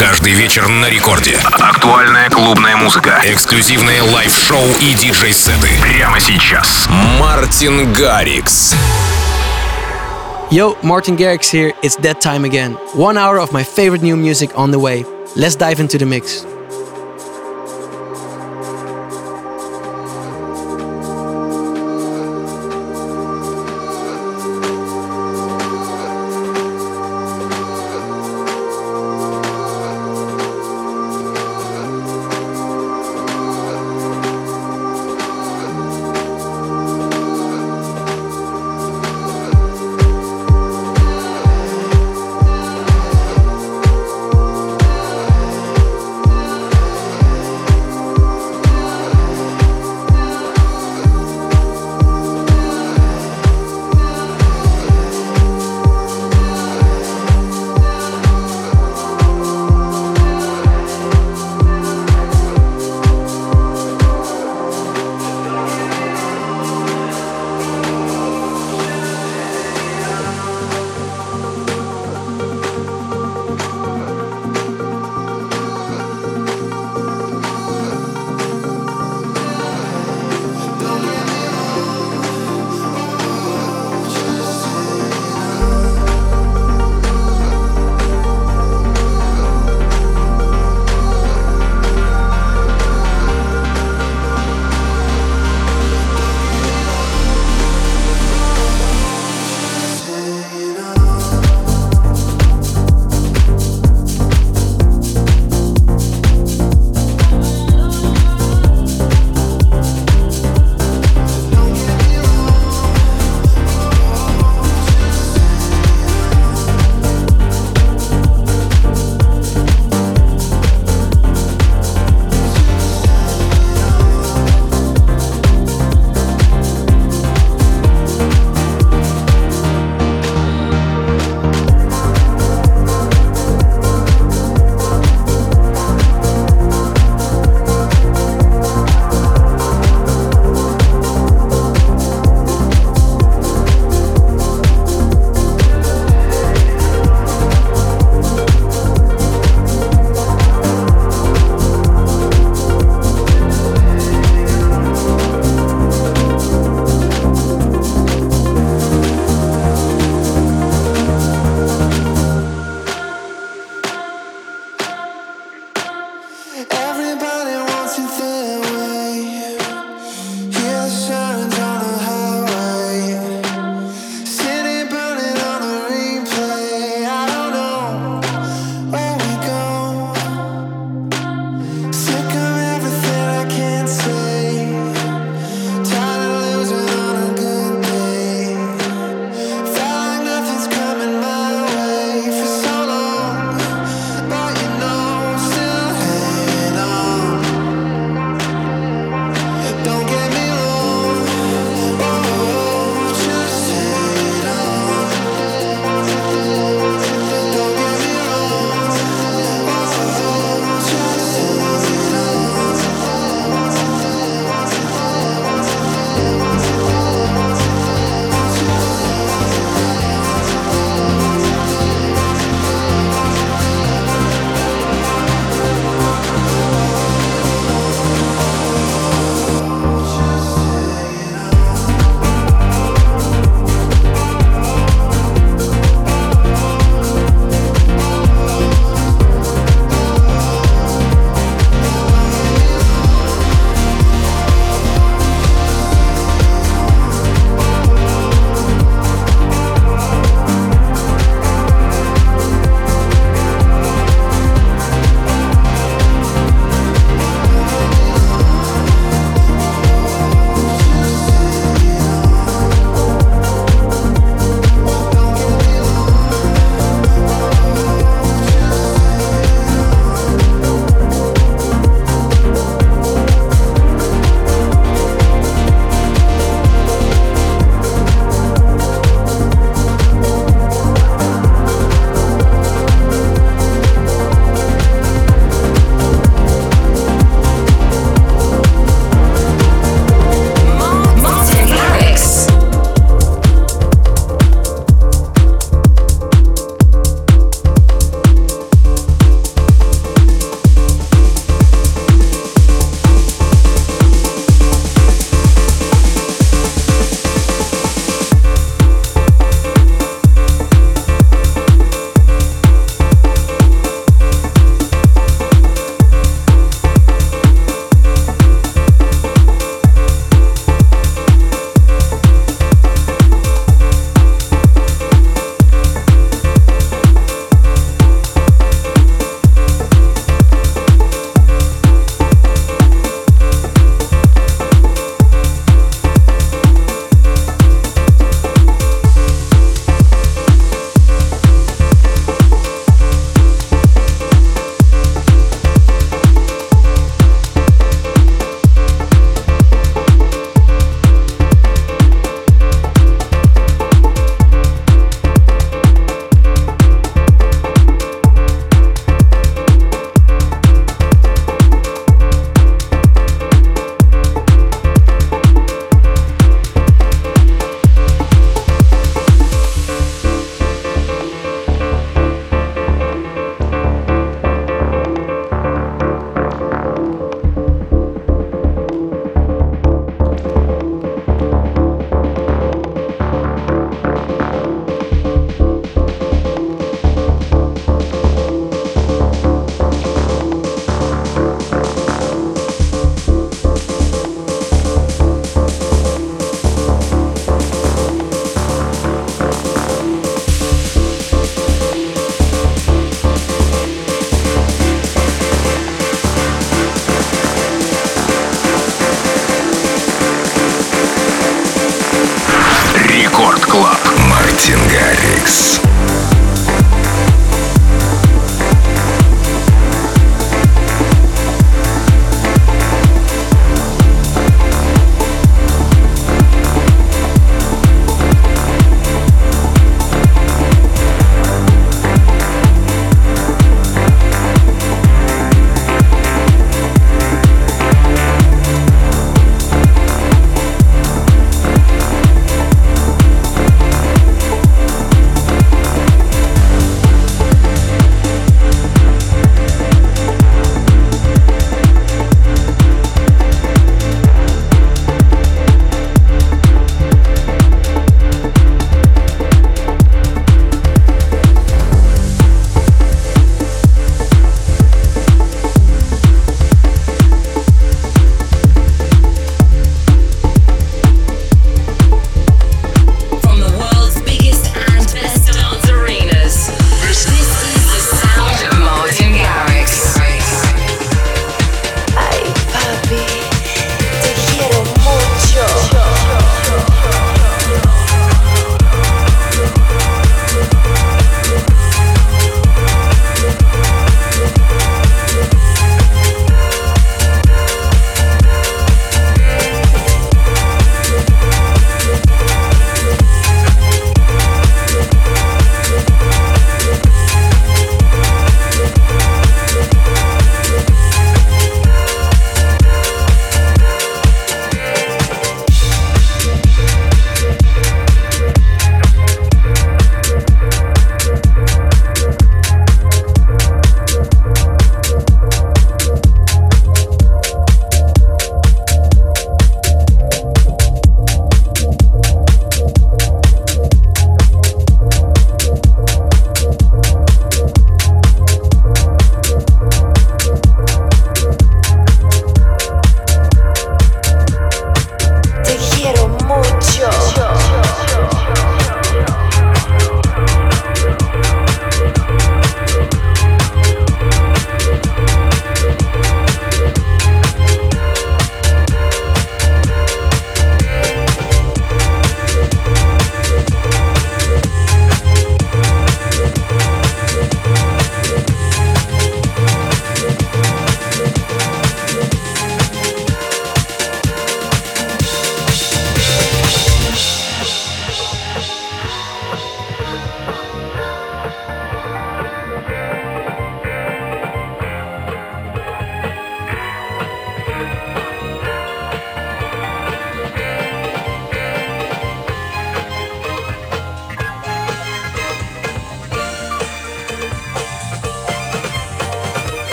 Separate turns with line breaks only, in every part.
Каждый вечер на рекорде.
Актуальная клубная музыка.
Эксклюзивные лайв-шоу и диджей-сеты.
Прямо сейчас.
Мартин Гаррикс.
Yo, Martin Garrix here. It's that time again. One hour of my favorite new music on the way. Let's dive into the mix.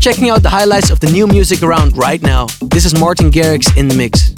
Checking out the highlights of the new music around right now. This is Martin Garrix in the mix.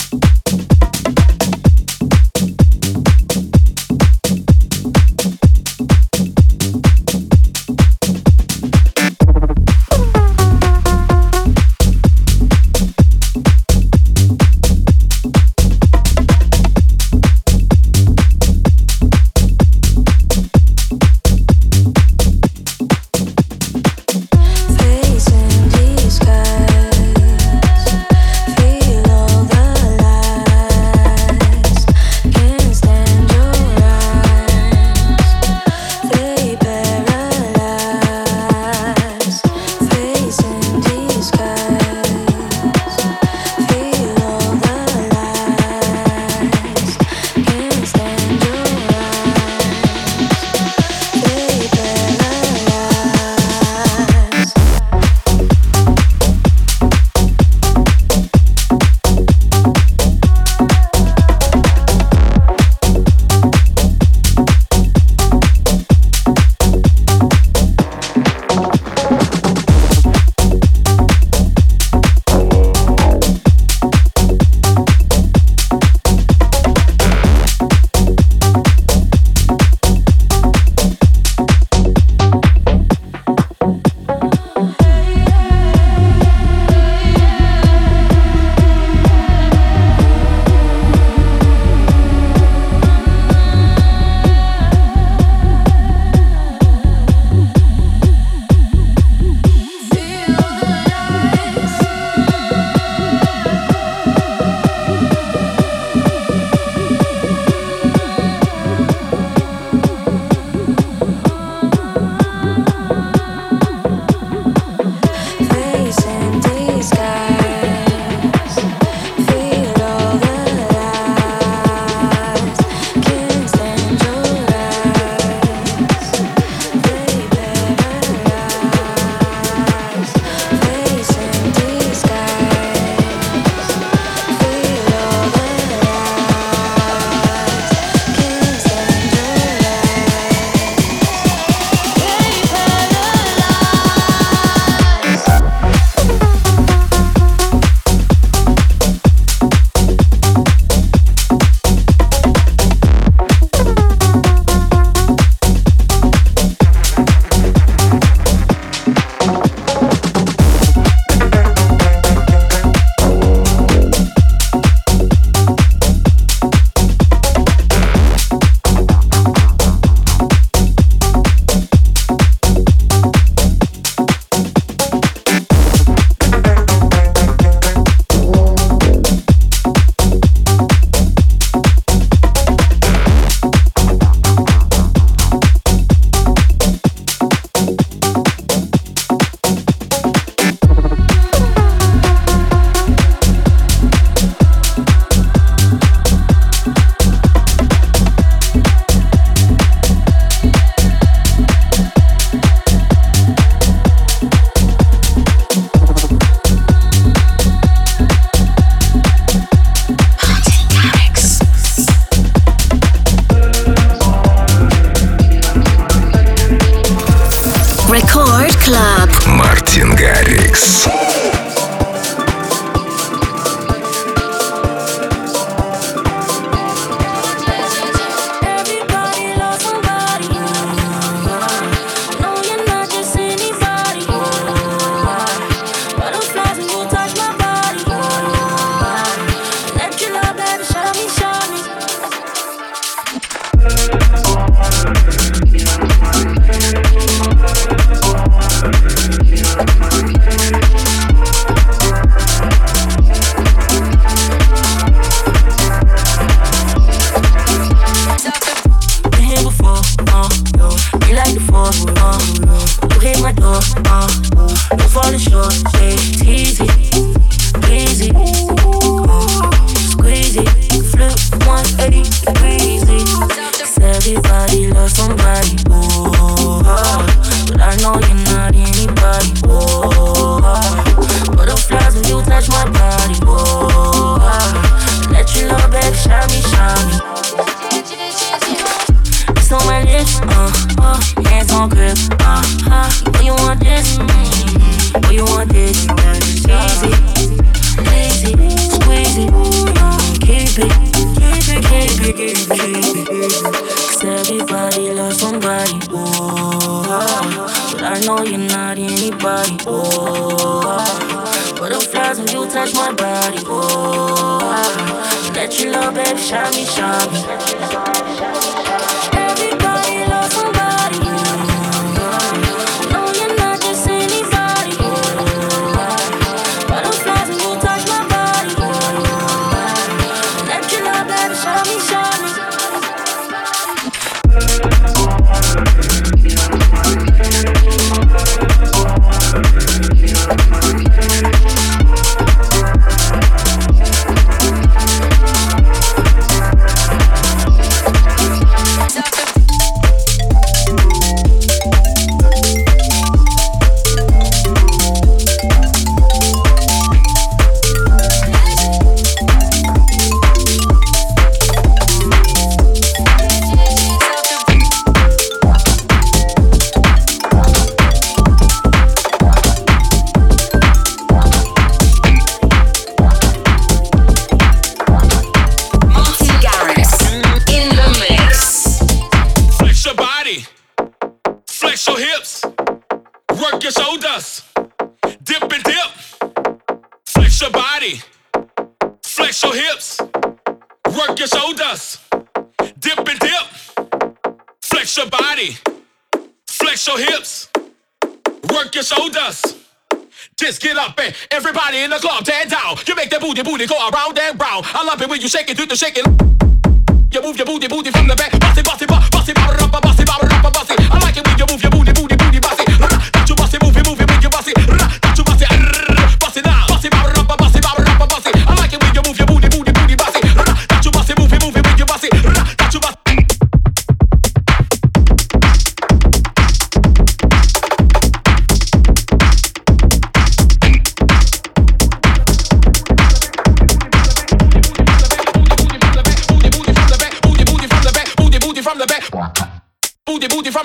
Booty, booty go around and round. I love it when you shake it, do the shaking.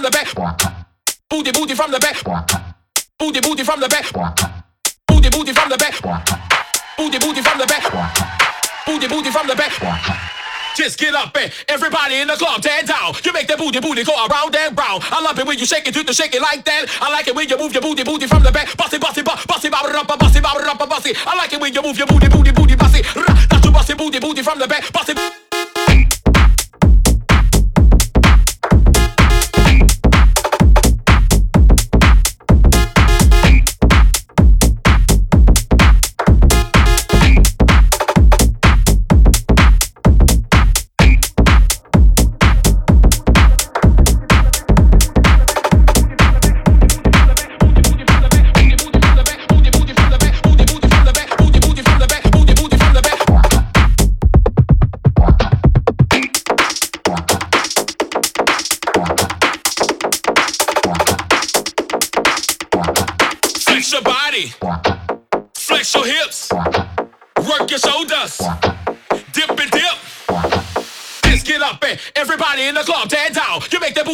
The back. Booty, booty from the back. Booty, booty from the back. Booty, booty from the back. Booty, booty from the back. Booty, booty from the back. Just get up and everybody in the club dance down. You make that booty booty go around and round. I love it when you shake it, do the shake it like that. I like it when you move your booty booty from the back. Bossy bossy bossy bossy bossy bossy bossy. I like it when you move your booty booty booty bossy. That's your bossy booty booty from the back. Bossy.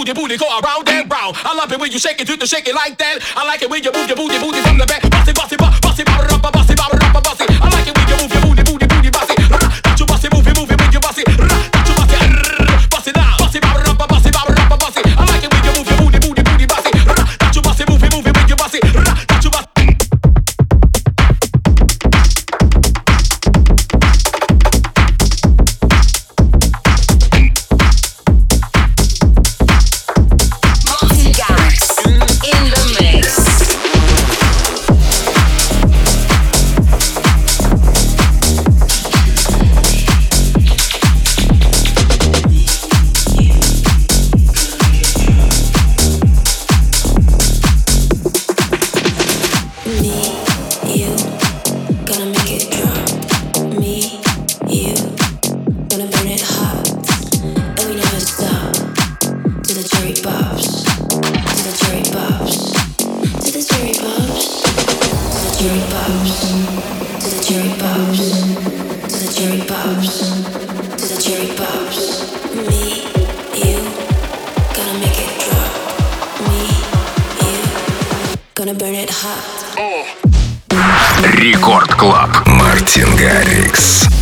booty, booty, go around and round. I love it when you shake it, do the shake it like that.
Рекорд Клаб.
Мартин Гаррикс.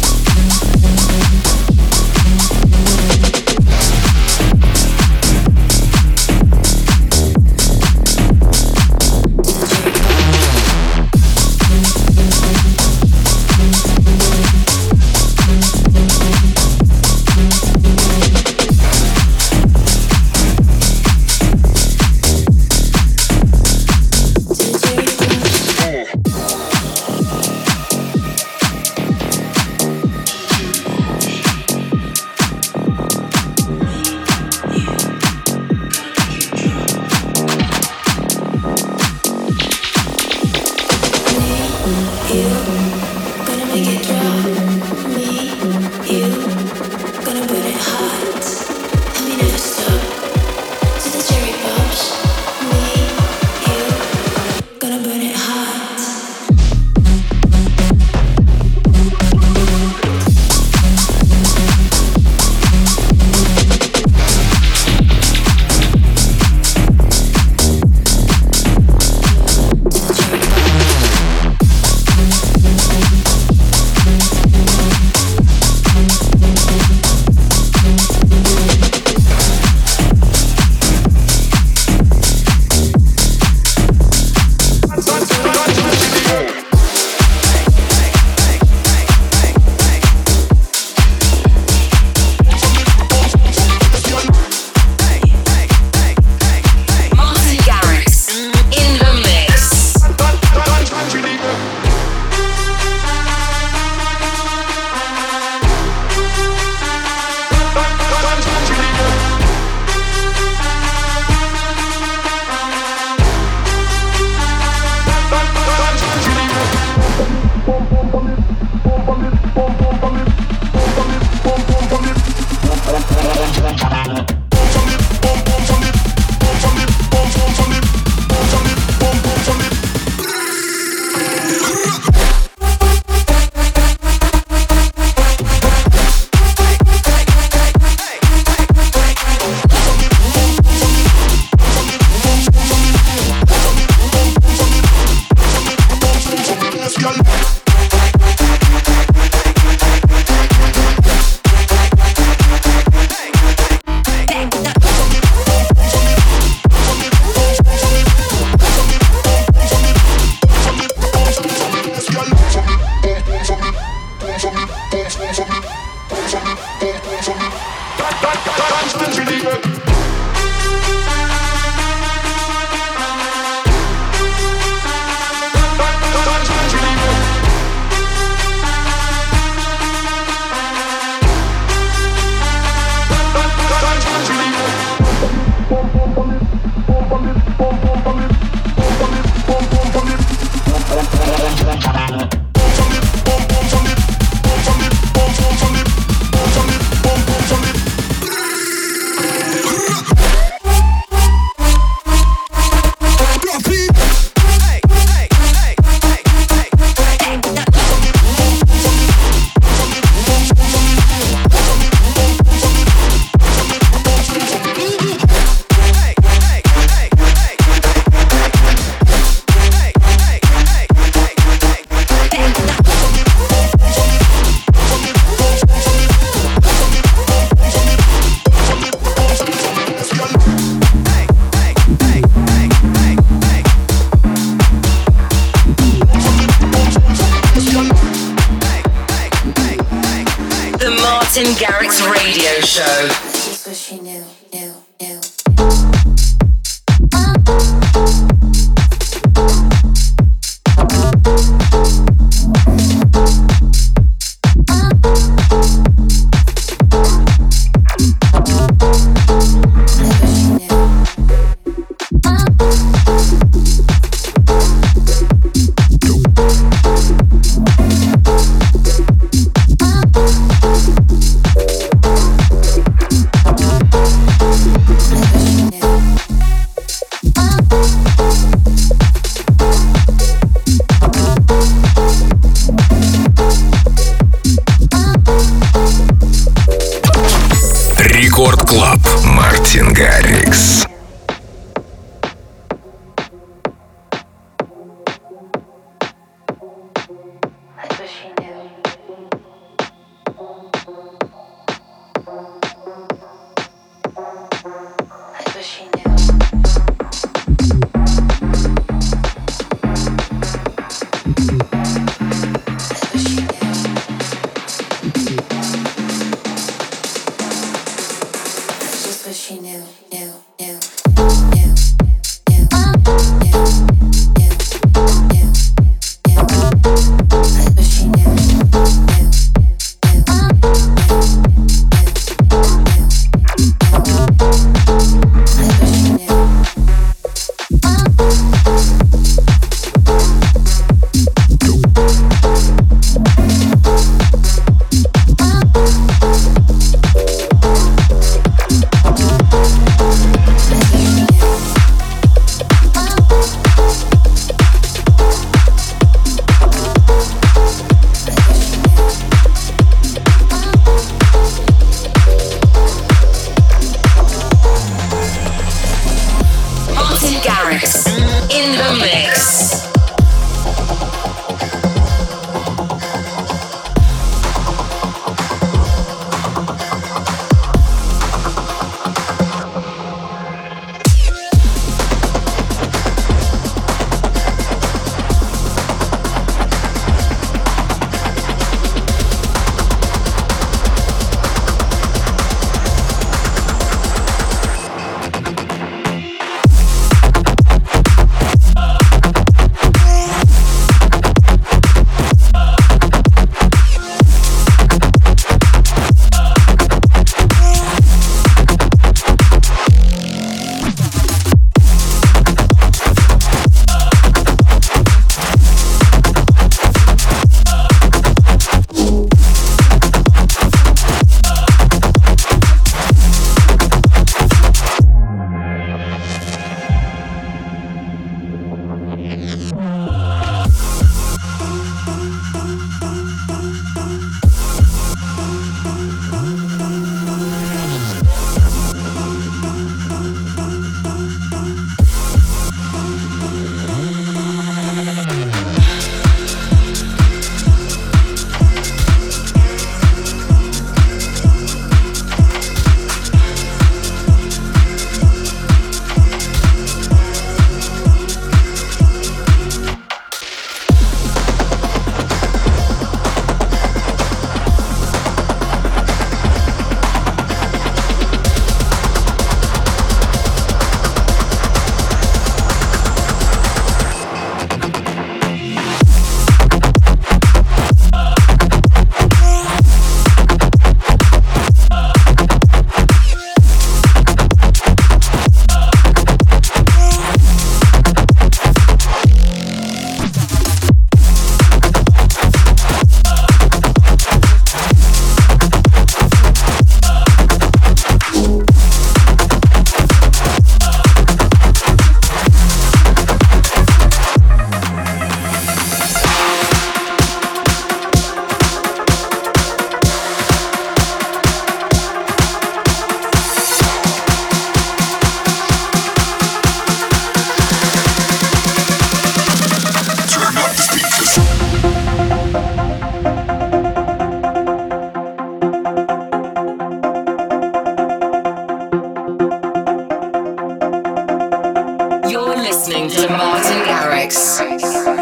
Music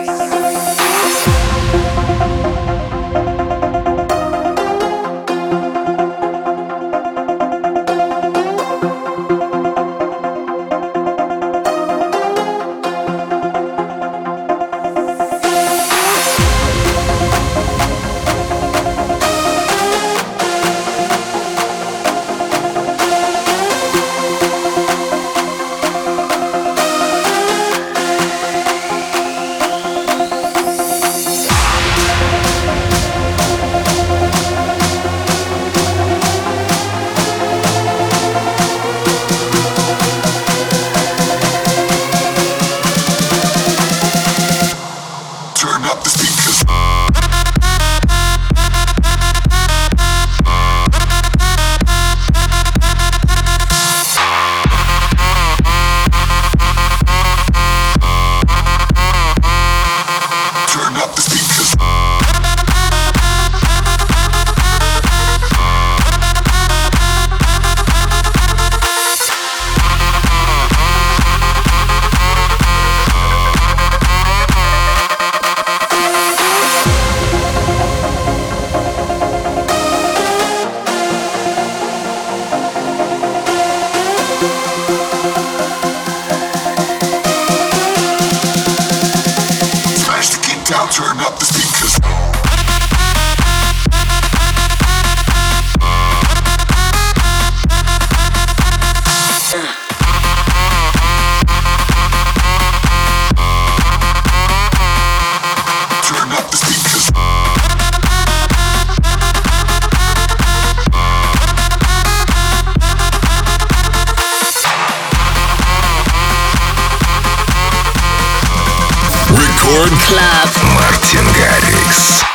Club.
Мартин Гаррикс.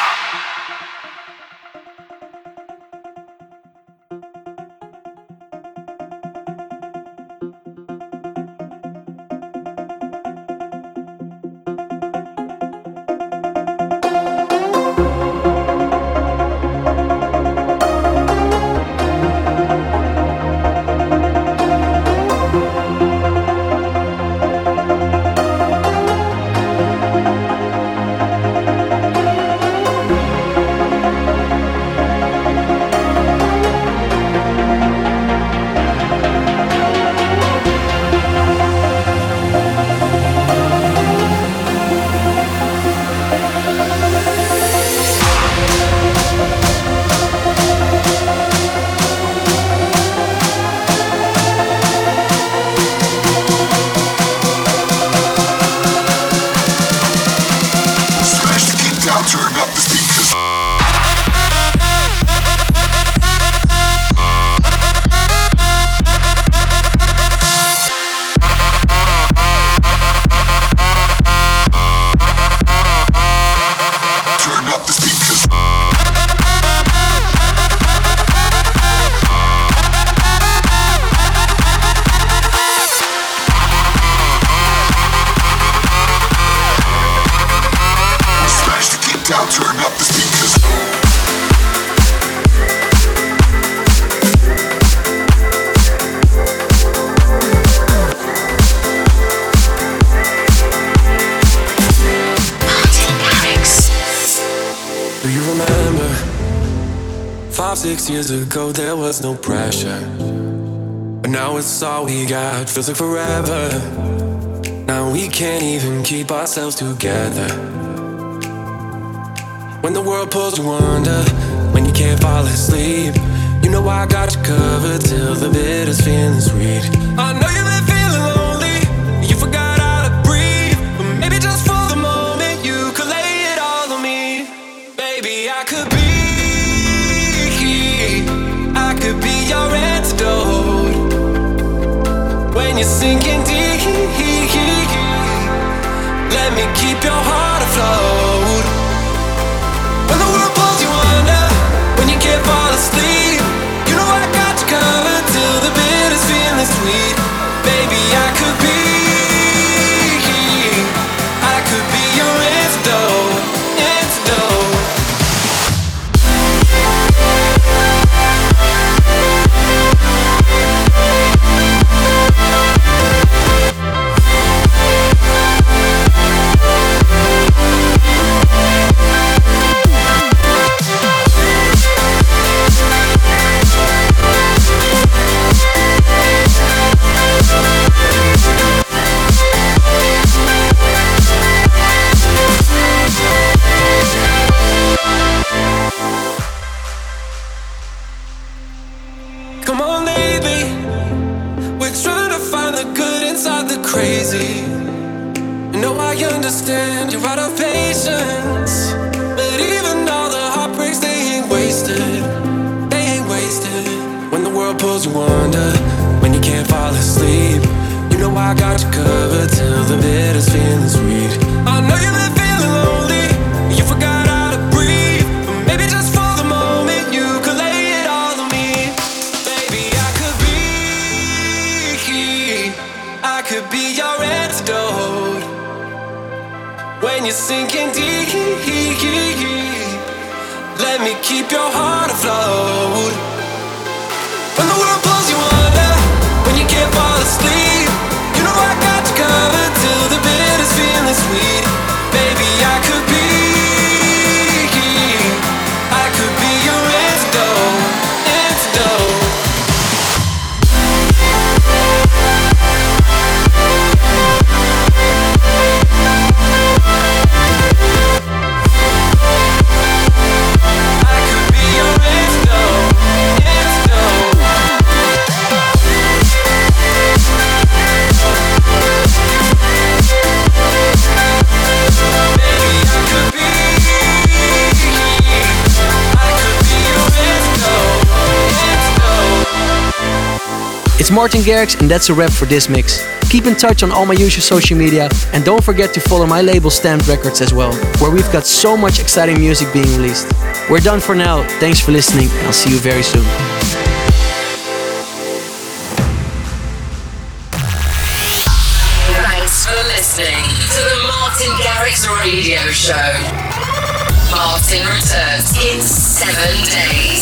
Six years ago, there was no pressure. But now it's all we got, feels like forever. Now we can't even keep ourselves together. When the world pulls you under, when you can't fall asleep, you know I got you covered till the bitters feeling sweet. I know you've been feeling lonely. me keep your heart afloat. you wonder when you can't fall asleep. You know I got you covered till the bitter
feelings. Martin Garrix, and that's a wrap for this mix. Keep in touch on all my usual social media, and don't forget to follow my label Stamped Records as well, where we've got so much exciting music being released. We're done for now. Thanks for listening, and I'll see you very soon.
Thanks for listening to the Martin Garrix Radio Show. Martin returns in seven days.